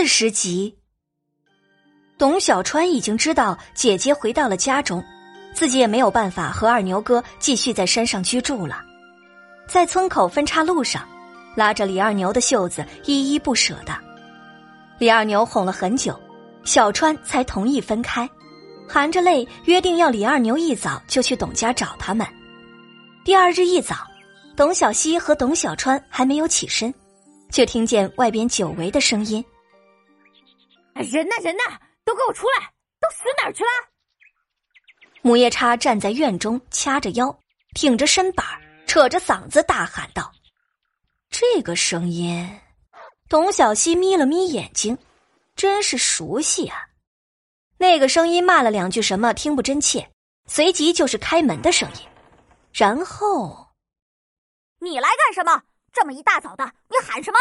四十集，董小川已经知道姐姐回到了家中，自己也没有办法和二牛哥继续在山上居住了。在村口分岔路上，拉着李二牛的袖子，依依不舍的。李二牛哄了很久，小川才同意分开，含着泪约定要李二牛一早就去董家找他们。第二日一早，董小希和董小川还没有起身。却听见外边久违的声音：“人呢？人呢？都给我出来！都死哪儿去了？”母夜叉站在院中，掐着腰，挺着身板，扯着嗓子大喊道：“这个声音！”董小希眯了眯眼睛，真是熟悉啊！那个声音骂了两句什么，听不真切，随即就是开门的声音，然后，你来干什么？这么一大早的，你喊什么？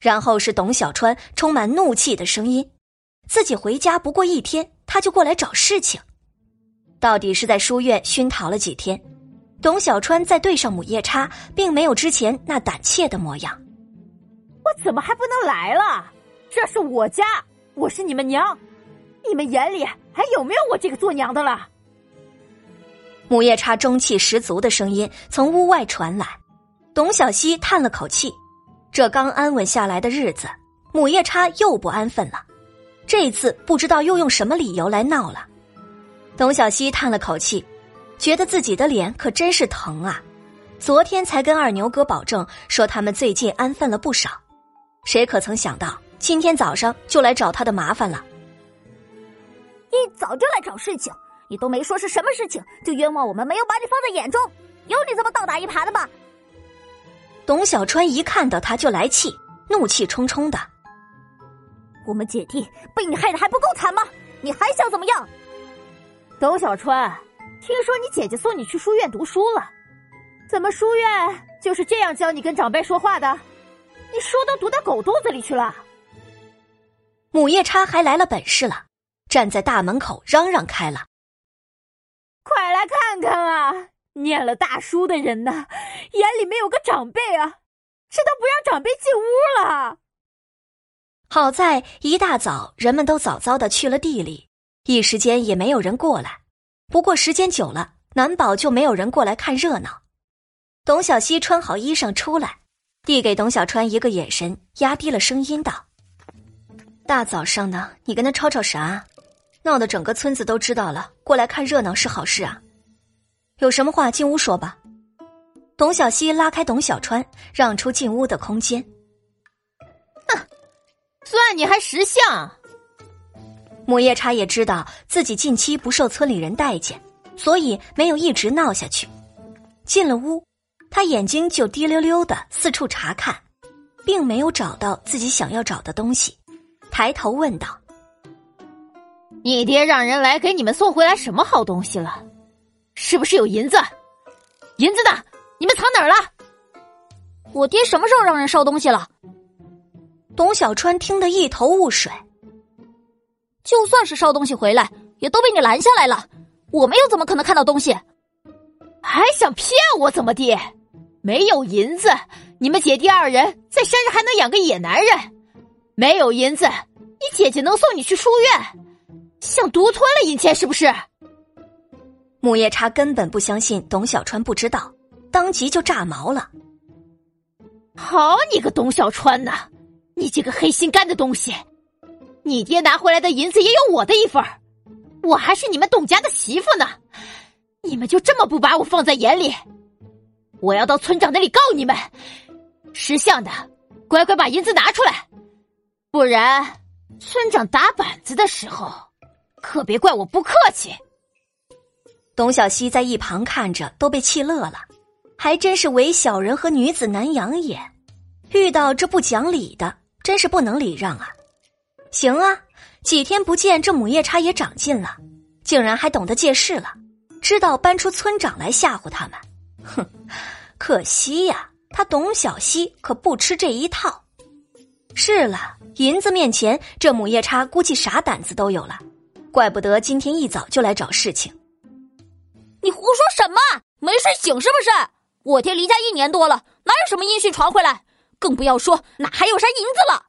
然后是董小川充满怒气的声音：“自己回家不过一天，他就过来找事情，到底是在书院熏陶了几天？”董小川在对上母夜叉，并没有之前那胆怯的模样。我怎么还不能来了？这是我家，我是你们娘，你们眼里还有没有我这个做娘的了？母夜叉中气十足的声音从屋外传来。董小希叹了口气，这刚安稳下来的日子，母夜叉又不安分了。这一次不知道又用什么理由来闹了。董小希叹了口气，觉得自己的脸可真是疼啊！昨天才跟二牛哥保证说他们最近安分了不少，谁可曾想到今天早上就来找他的麻烦了。一早就来找事情，你都没说是什么事情，就冤枉我们没有把你放在眼中，有你这么倒打一耙的吗？董小川一看到他就来气，怒气冲冲的。我们姐弟被你害的还不够惨吗？你还想怎么样？董小川，听说你姐姐送你去书院读书了，怎么书院就是这样教你跟长辈说话的？你书都读到狗肚子里去了？母夜叉还来了本事了，站在大门口嚷嚷开了：“快来看看啊！”念了大书的人呢，眼里没有个长辈啊，这都不让长辈进屋了。好在一大早人们都早早的去了地里，一时间也没有人过来。不过时间久了，难保就没有人过来看热闹。董小希穿好衣裳出来，递给董小川一个眼神，压低了声音道：“大早上的，你跟他吵吵啥？闹得整个村子都知道了，过来看热闹是好事啊。”有什么话进屋说吧。董小希拉开董小川，让出进屋的空间。哼，算你还识相。母夜叉也知道自己近期不受村里人待见，所以没有一直闹下去。进了屋，他眼睛就滴溜溜的四处查看，并没有找到自己想要找的东西，抬头问道：“你爹让人来给你们送回来什么好东西了？”是不是有银子？银子呢？你们藏哪儿了？我爹什么时候让人烧东西了？董小川听得一头雾水。就算是烧东西回来，也都被你拦下来了。我们又怎么可能看到东西？还想骗我怎么地？没有银子，你们姐弟二人在山上还能养个野男人？没有银子，你姐姐能送你去书院？想独吞了银钱是不是？母夜叉根本不相信董小川不知道，当即就炸毛了。好你个董小川呐，你这个黑心肝的东西！你爹拿回来的银子也有我的一份我还是你们董家的媳妇呢，你们就这么不把我放在眼里？我要到村长那里告你们！识相的，乖乖把银子拿出来，不然村长打板子的时候，可别怪我不客气。董小希在一旁看着，都被气乐了，还真是唯小人和女子难养也。遇到这不讲理的，真是不能礼让啊！行啊，几天不见，这母夜叉也长进了，竟然还懂得借势了，知道搬出村长来吓唬他们。哼，可惜呀，他董小希可不吃这一套。是了，银子面前，这母夜叉估计啥胆子都有了，怪不得今天一早就来找事情。你胡说什么？没睡醒是不是？我爹离家一年多了，哪有什么音讯传回来？更不要说哪还有啥银子了。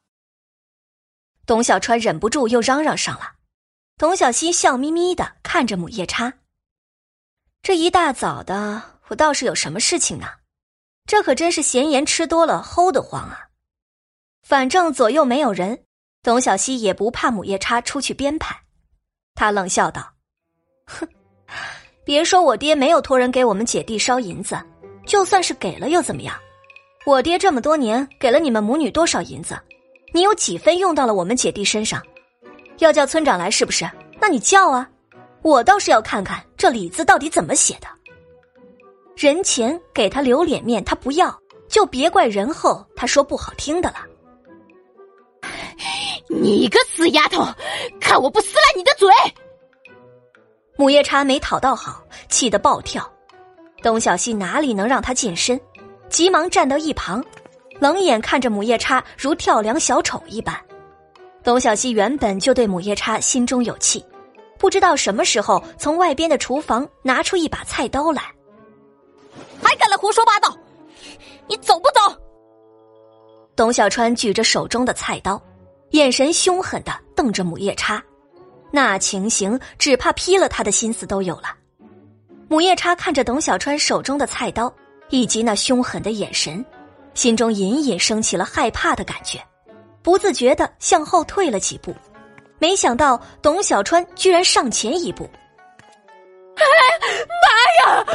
董小川忍不住又嚷嚷上了。董小希笑眯眯的看着母夜叉。这一大早的，我倒是有什么事情呢？这可真是闲言吃多了，齁得慌啊！反正左右没有人，董小希也不怕母夜叉出去编排。他冷笑道：“哼，别说我爹没有托人给我们姐弟烧银子，就算是给了又怎么样？我爹这么多年给了你们母女多少银子？你有几分用到了我们姐弟身上？要叫村长来是不是？那你叫啊！我倒是要看看这李字到底怎么写的。”人前给他留脸面，他不要，就别怪人后他说不好听的了。你个死丫头，看我不撕烂你的嘴！母夜叉没讨到好，气得暴跳。董小希哪里能让他近身，急忙站到一旁，冷眼看着母夜叉如跳梁小丑一般。董小希原本就对母夜叉心中有气，不知道什么时候从外边的厨房拿出一把菜刀来。还敢来胡说八道！你走不走？董小川举着手中的菜刀，眼神凶狠的瞪着母夜叉，那情形只怕劈了他的心思都有了。母夜叉看着董小川手中的菜刀以及那凶狠的眼神，心中隐隐升起了害怕的感觉，不自觉的向后退了几步。没想到董小川居然上前一步，哎妈呀！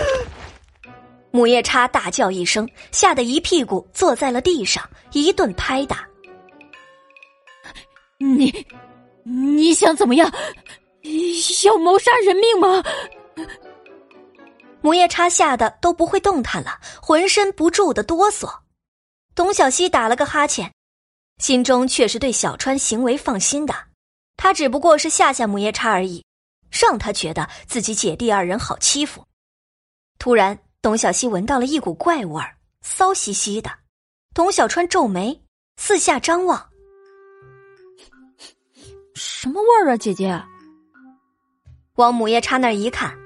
母夜叉大叫一声，吓得一屁股坐在了地上，一顿拍打。你，你想怎么样？要谋杀人命吗？母夜叉吓得都不会动弹了，浑身不住的哆嗦。董小希打了个哈欠，心中却是对小川行为放心的。他只不过是吓吓母夜叉而已，让他觉得自己姐弟二人好欺负。突然。董小希闻到了一股怪味儿，骚兮兮的。董小川皱眉，四下张望。什么味儿啊，姐姐？往母夜叉那儿一看，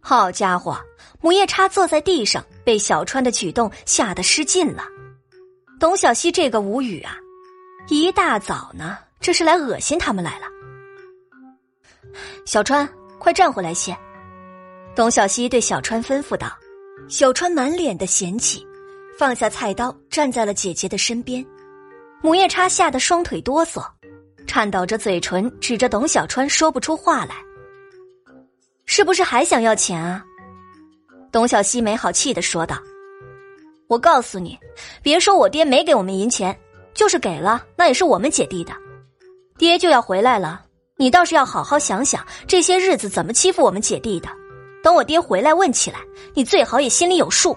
好家伙，母夜叉坐在地上，被小川的举动吓得失禁了。董小希这个无语啊！一大早呢，这是来恶心他们来了。小川，快站回来些！董小希对小川吩咐道。小川满脸的嫌弃，放下菜刀，站在了姐姐的身边。母夜叉吓得双腿哆嗦，颤抖着嘴唇，指着董小川说不出话来。是不是还想要钱啊？董小希没好气的说道：“我告诉你，别说我爹没给我们银钱，就是给了，那也是我们姐弟的。爹就要回来了，你倒是要好好想想，这些日子怎么欺负我们姐弟的。”等我爹回来问起来，你最好也心里有数。